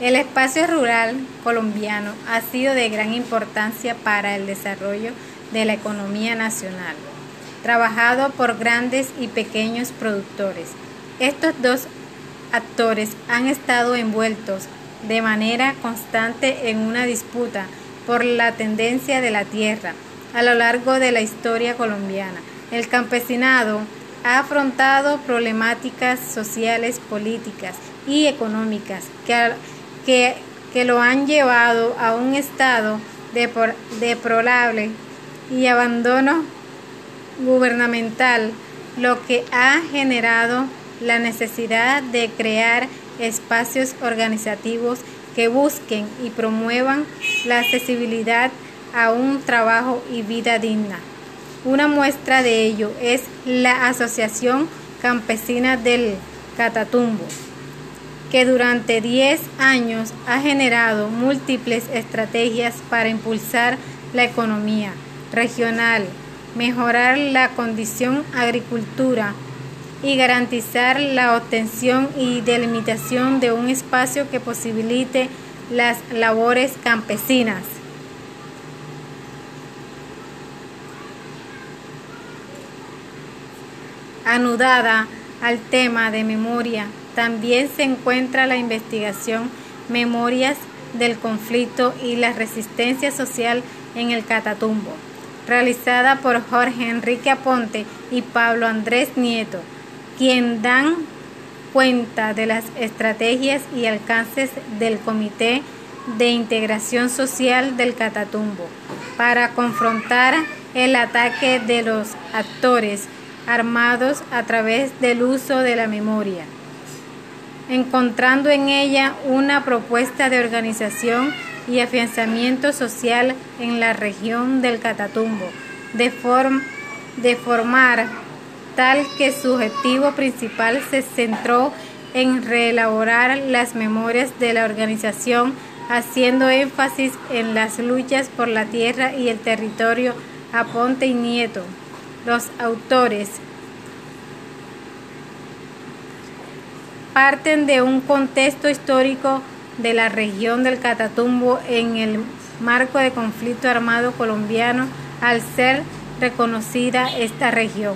El espacio rural colombiano ha sido de gran importancia para el desarrollo de la economía nacional, trabajado por grandes y pequeños productores. Estos dos actores han estado envueltos de manera constante en una disputa por la tendencia de la tierra a lo largo de la historia colombiana. El campesinado ha afrontado problemáticas sociales, políticas y económicas que, que, que lo han llevado a un estado deplorable y abandono gubernamental, lo que ha generado la necesidad de crear espacios organizativos que busquen y promuevan la accesibilidad a un trabajo y vida digna. Una muestra de ello es la Asociación Campesina del Catatumbo, que durante 10 años ha generado múltiples estrategias para impulsar la economía regional, mejorar la condición agricultura y garantizar la obtención y delimitación de un espacio que posibilite las labores campesinas. Anudada al tema de memoria, también se encuentra la investigación Memorias del conflicto y la resistencia social en el Catatumbo, realizada por Jorge Enrique Aponte y Pablo Andrés Nieto, quien dan cuenta de las estrategias y alcances del Comité de Integración Social del Catatumbo para confrontar el ataque de los actores armados a través del uso de la memoria, encontrando en ella una propuesta de organización y afianzamiento social en la región del Catatumbo, de, formar tal que su objetivo principal se centró en reelaborar las memorias de la organización, haciendo énfasis en las luchas por la tierra y el territorio Aponte y Nieto. Los autores parten de un contexto histórico de la región del Catatumbo en el marco de conflicto armado colombiano al ser reconocida esta región.